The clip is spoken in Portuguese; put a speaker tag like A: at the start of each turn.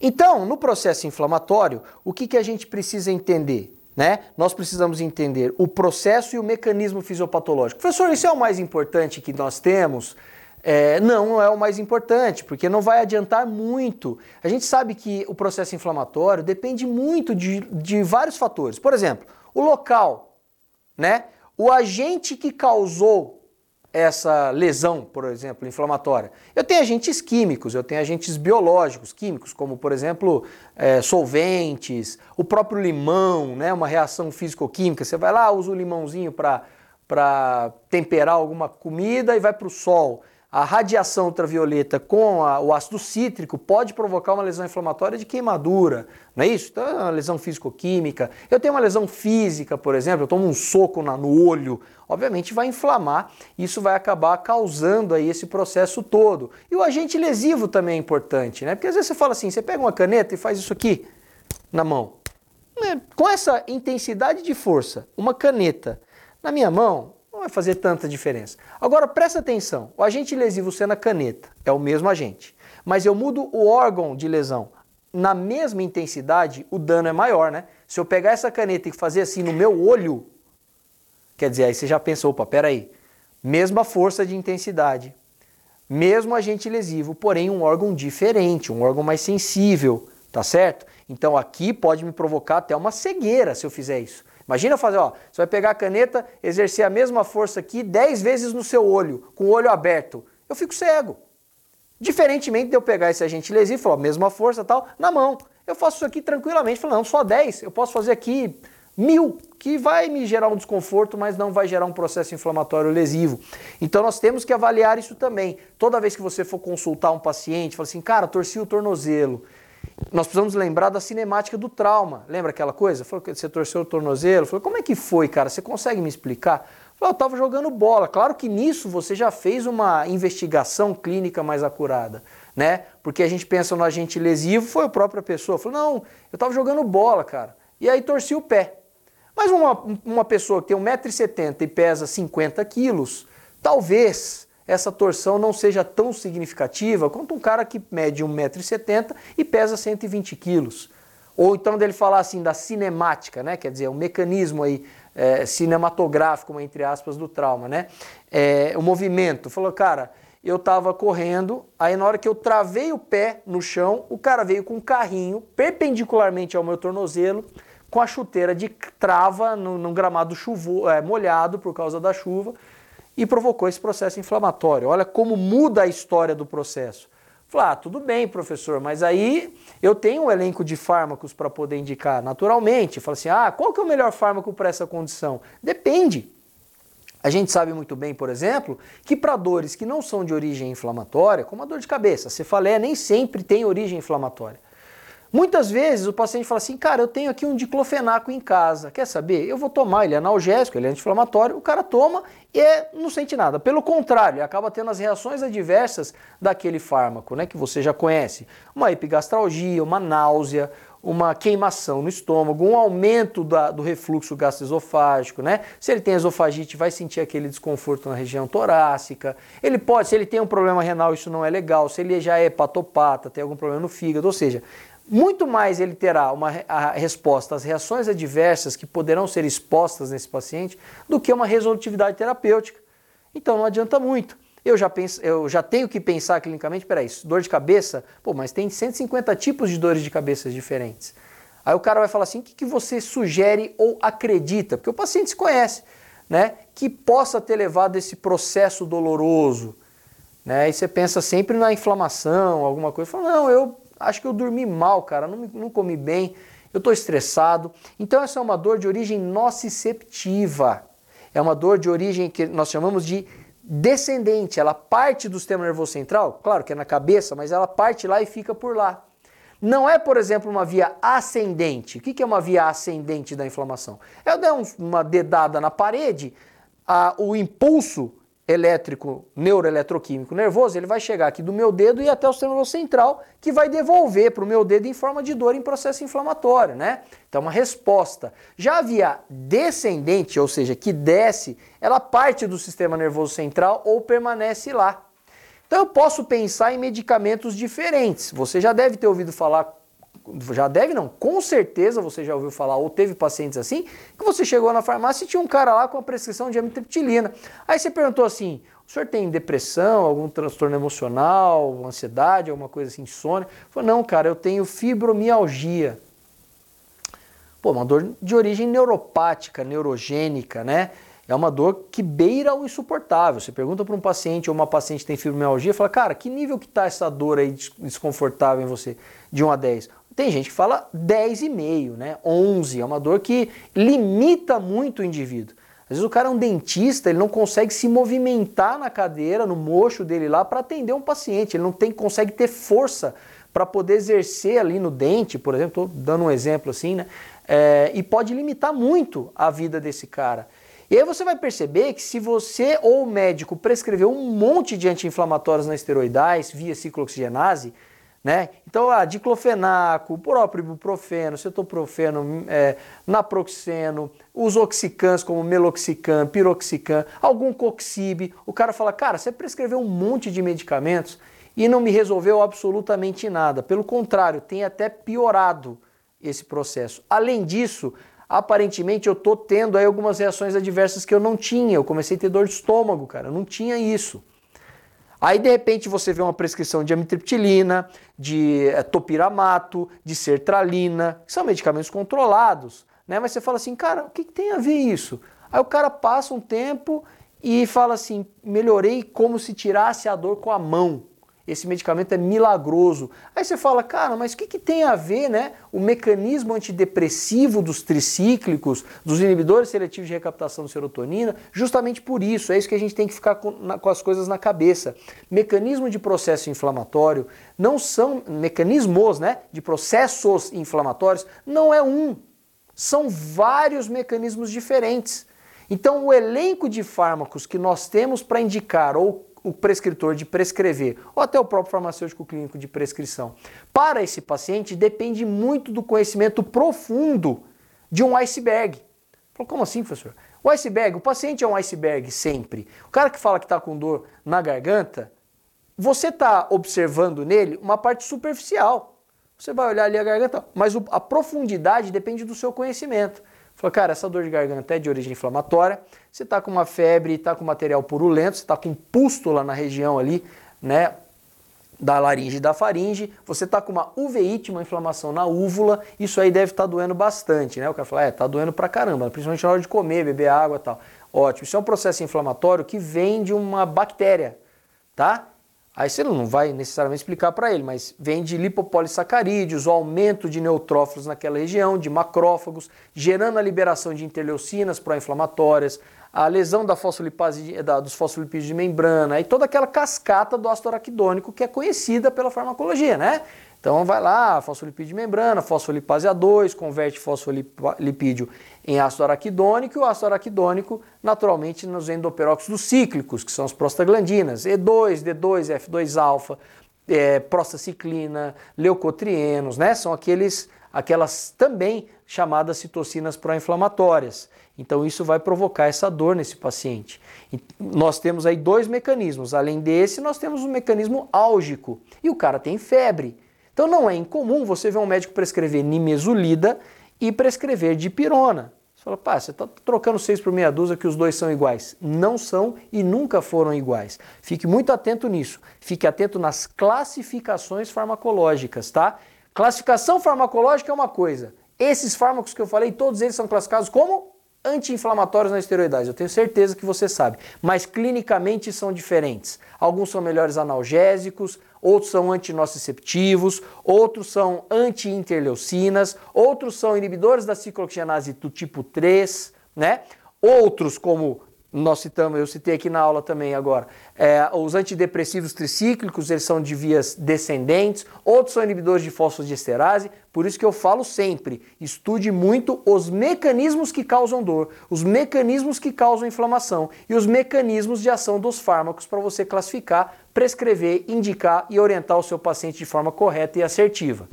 A: Então, no processo inflamatório, o que, que a gente precisa entender? Né? Nós precisamos entender o processo e o mecanismo fisiopatológico. Professor, isso é o mais importante que nós temos? É, não, não é o mais importante, porque não vai adiantar muito. A gente sabe que o processo inflamatório depende muito de, de vários fatores. Por exemplo, o local, né? O agente que causou essa lesão, por exemplo, inflamatória. Eu tenho agentes químicos, eu tenho agentes biológicos, químicos, como por exemplo é, solventes, o próprio limão, né, uma reação físico-química. Você vai lá, usa o limãozinho para temperar alguma comida e vai para o sol a radiação ultravioleta com a, o ácido cítrico pode provocar uma lesão inflamatória de queimadura, não é isso? Então é uma lesão físico-química. Eu tenho uma lesão física, por exemplo, eu tomo um soco na, no olho, obviamente vai inflamar, isso vai acabar causando aí esse processo todo. E o agente lesivo também é importante, né? Porque às vezes você fala assim, você pega uma caneta e faz isso aqui na mão. Né? Com essa intensidade de força, uma caneta na minha mão, vai fazer tanta diferença. Agora presta atenção, o agente lesivo sendo a caneta é o mesmo agente, mas eu mudo o órgão de lesão na mesma intensidade, o dano é maior, né? Se eu pegar essa caneta e fazer assim no meu olho, quer dizer, aí você já pensou, opa, peraí, mesma força de intensidade, mesmo agente lesivo, porém um órgão diferente, um órgão mais sensível, tá certo? Então aqui pode me provocar até uma cegueira se eu fizer isso. Imagina fazer, ó, você vai pegar a caneta, exercer a mesma força aqui 10 vezes no seu olho, com o olho aberto. Eu fico cego. Diferentemente de eu pegar esse agente lesivo, falar, mesma força tal, na mão. Eu faço isso aqui tranquilamente, falando, não, só 10, eu posso fazer aqui mil, que vai me gerar um desconforto, mas não vai gerar um processo inflamatório lesivo. Então nós temos que avaliar isso também. Toda vez que você for consultar um paciente, fala assim, cara, torci o tornozelo nós precisamos lembrar da cinemática do trauma. Lembra aquela coisa? Falou que você torceu o tornozelo. Falou, como é que foi, cara? Você consegue me explicar? Falou, eu estava jogando bola. Claro que nisso você já fez uma investigação clínica mais acurada, né? Porque a gente pensa no agente lesivo, foi a própria pessoa. Falou, não, eu estava jogando bola, cara. E aí torci o pé. Mas uma, uma pessoa que tem 1,70m e pesa 50 quilos, talvez essa torção não seja tão significativa quanto um cara que mede 1,70m e pesa 120 quilos. Ou então dele falar assim da cinemática, né? Quer dizer, o um mecanismo aí é, cinematográfico, entre aspas, do trauma, né? É, o movimento. Falou, cara, eu estava correndo, aí na hora que eu travei o pé no chão, o cara veio com um carrinho perpendicularmente ao meu tornozelo, com a chuteira de trava num, gramado chuvo, é, molhado por causa da chuva e provocou esse processo inflamatório. Olha como muda a história do processo. Falei, ah, tudo bem, professor, mas aí eu tenho um elenco de fármacos para poder indicar naturalmente. Fala assim, ah, qual que é o melhor fármaco para essa condição? Depende. A gente sabe muito bem, por exemplo, que para dores que não são de origem inflamatória, como a dor de cabeça, a cefaleia nem sempre tem origem inflamatória. Muitas vezes o paciente fala assim, cara, eu tenho aqui um diclofenaco em casa, quer saber? Eu vou tomar, ele é analgésico, ele é anti-inflamatório, o cara toma e é, não sente nada. Pelo contrário, ele acaba tendo as reações adversas daquele fármaco, né, que você já conhece. Uma epigastralgia, uma náusea, uma queimação no estômago, um aumento da, do refluxo gastroesofágico, né? Se ele tem esofagite, vai sentir aquele desconforto na região torácica. Ele pode, se ele tem um problema renal, isso não é legal. Se ele já é hepatopata, tem algum problema no fígado, ou seja, muito mais ele terá uma resposta às reações adversas que poderão ser expostas nesse paciente do que uma resolutividade terapêutica. Então não adianta muito. Eu já, penso, eu já tenho que pensar clinicamente, peraí, dor de cabeça, pô, mas tem 150 tipos de dores de cabeça diferentes. Aí o cara vai falar assim, o que, que você sugere ou acredita? Porque o paciente se conhece, né? Que possa ter levado esse processo doloroso. Né? E você pensa sempre na inflamação, alguma coisa. Fala, não, eu acho que eu dormi mal, cara, não, não comi bem, eu estou estressado. Então essa é uma dor de origem nociceptiva. É uma dor de origem que nós chamamos de descendente. Ela parte do sistema nervoso central, claro que é na cabeça, mas ela parte lá e fica por lá. Não é, por exemplo, uma via ascendente. O que é uma via ascendente da inflamação? Eu der uma dedada na parede, a, o impulso elétrico, neuroeletroquímico nervoso, ele vai chegar aqui do meu dedo e até o sistema nervoso central, que vai devolver para o meu dedo em forma de dor em processo inflamatório, né? Então, uma resposta. Já a via descendente, ou seja, que desce, ela parte do sistema nervoso central ou permanece lá. Então, eu posso pensar em medicamentos diferentes. Você já deve ter ouvido falar já deve não, com certeza você já ouviu falar ou teve pacientes assim, que você chegou na farmácia e tinha um cara lá com a prescrição de amitriptilina. Aí você perguntou assim: o senhor tem depressão, algum transtorno emocional, ansiedade, alguma coisa assim, insônia? Falou, não, cara, eu tenho fibromialgia. Pô, uma dor de origem neuropática, neurogênica, né? É uma dor que beira o insuportável. Você pergunta para um paciente ou uma paciente que tem fibromialgia, fala, cara, que nível que está essa dor aí desconfortável em você? De 1 a 10. Tem gente que fala 10,5, né? 11. É uma dor que limita muito o indivíduo. Às vezes o cara é um dentista, ele não consegue se movimentar na cadeira, no mocho dele lá, para atender um paciente. Ele não tem, consegue ter força para poder exercer ali no dente, por exemplo, estou dando um exemplo assim, né? É, e pode limitar muito a vida desse cara. E aí você vai perceber que se você ou o médico prescrever um monte de anti-inflamatórios na esteroidais via ciclooxigenase, né? Então, ah, diclofenaco, próprio ibuprofeno, cetoprofeno, é, naproxeno, os oxicans como meloxicam, piroxicam, algum coxib, o cara fala, cara, você prescreveu um monte de medicamentos e não me resolveu absolutamente nada. Pelo contrário, tem até piorado esse processo. Além disso, aparentemente eu tô tendo aí algumas reações adversas que eu não tinha. Eu comecei a ter dor de estômago, cara, eu não tinha isso. Aí de repente você vê uma prescrição de amitriptilina, de é, topiramato, de sertralina, que são medicamentos controlados, né? Mas você fala assim, cara, o que, que tem a ver isso? Aí o cara passa um tempo e fala assim, melhorei como se tirasse a dor com a mão esse medicamento é milagroso. Aí você fala, cara, mas o que, que tem a ver né, o mecanismo antidepressivo dos tricíclicos, dos inibidores seletivos de recaptação de serotonina? Justamente por isso, é isso que a gente tem que ficar com, na, com as coisas na cabeça. Mecanismo de processo inflamatório não são mecanismos né, de processos inflamatórios, não é um, são vários mecanismos diferentes. Então, o elenco de fármacos que nós temos para indicar ou o prescritor de prescrever, ou até o próprio farmacêutico clínico de prescrição. Para esse paciente, depende muito do conhecimento profundo de um iceberg. Como assim, professor? O iceberg, o paciente é um iceberg sempre. O cara que fala que está com dor na garganta, você está observando nele uma parte superficial. Você vai olhar ali a garganta, mas a profundidade depende do seu conhecimento. Falou, cara, essa dor de garganta é de origem inflamatória, você está com uma febre, está com material purulento, você está com pústula na região ali, né, da laringe e da faringe, você está com uma uveíte, uma inflamação na úvula, isso aí deve estar tá doendo bastante, né? O cara fala, é, tá doendo pra caramba, principalmente na hora de comer, beber água e tal. Ótimo, isso é um processo inflamatório que vem de uma bactéria, tá? Aí você não vai necessariamente explicar para ele, mas vem de lipopolissacarídeos, o aumento de neutrófilos naquela região, de macrófagos, gerando a liberação de interleucinas pró-inflamatórias, a lesão da fosfolipase, da, dos fosfolipídios de membrana e toda aquela cascata do ácido araquidônico que é conhecida pela farmacologia, né? Então vai lá, fosfolipídio de membrana, fosfolipase A2, converte fosfolipídio em ácido araquidônico e o ácido araquidônico naturalmente nos endoperóxidos cíclicos, que são as prostaglandinas, E2, D2, F2-alfa, é, prostaciclina, leucotrienos, né? São aqueles, aquelas também chamadas citocinas pró-inflamatórias. Então isso vai provocar essa dor nesse paciente. E nós temos aí dois mecanismos. Além desse, nós temos um mecanismo álgico. E o cara tem febre. Então não é incomum você ver um médico prescrever nimesulida e prescrever dipirona. Você fala, pá, você está trocando seis por meia dúzia que os dois são iguais. Não são e nunca foram iguais. Fique muito atento nisso. Fique atento nas classificações farmacológicas, tá? Classificação farmacológica é uma coisa. Esses fármacos que eu falei, todos eles são classificados como anti-inflamatórios na esteroidais. Eu tenho certeza que você sabe. Mas clinicamente são diferentes. Alguns são melhores analgésicos, outros são antinociceptivos, outros são anti-interleucinas, outros são inibidores da ciclooxigenase do tipo 3, né? Outros, como nós citamos, eu citei aqui na aula também agora, é, os antidepressivos tricíclicos, eles são de vias descendentes, outros são inibidores de fosfodiesterase, por isso que eu falo sempre, estude muito os mecanismos que causam dor, os mecanismos que causam inflamação e os mecanismos de ação dos fármacos para você classificar, prescrever, indicar e orientar o seu paciente de forma correta e assertiva.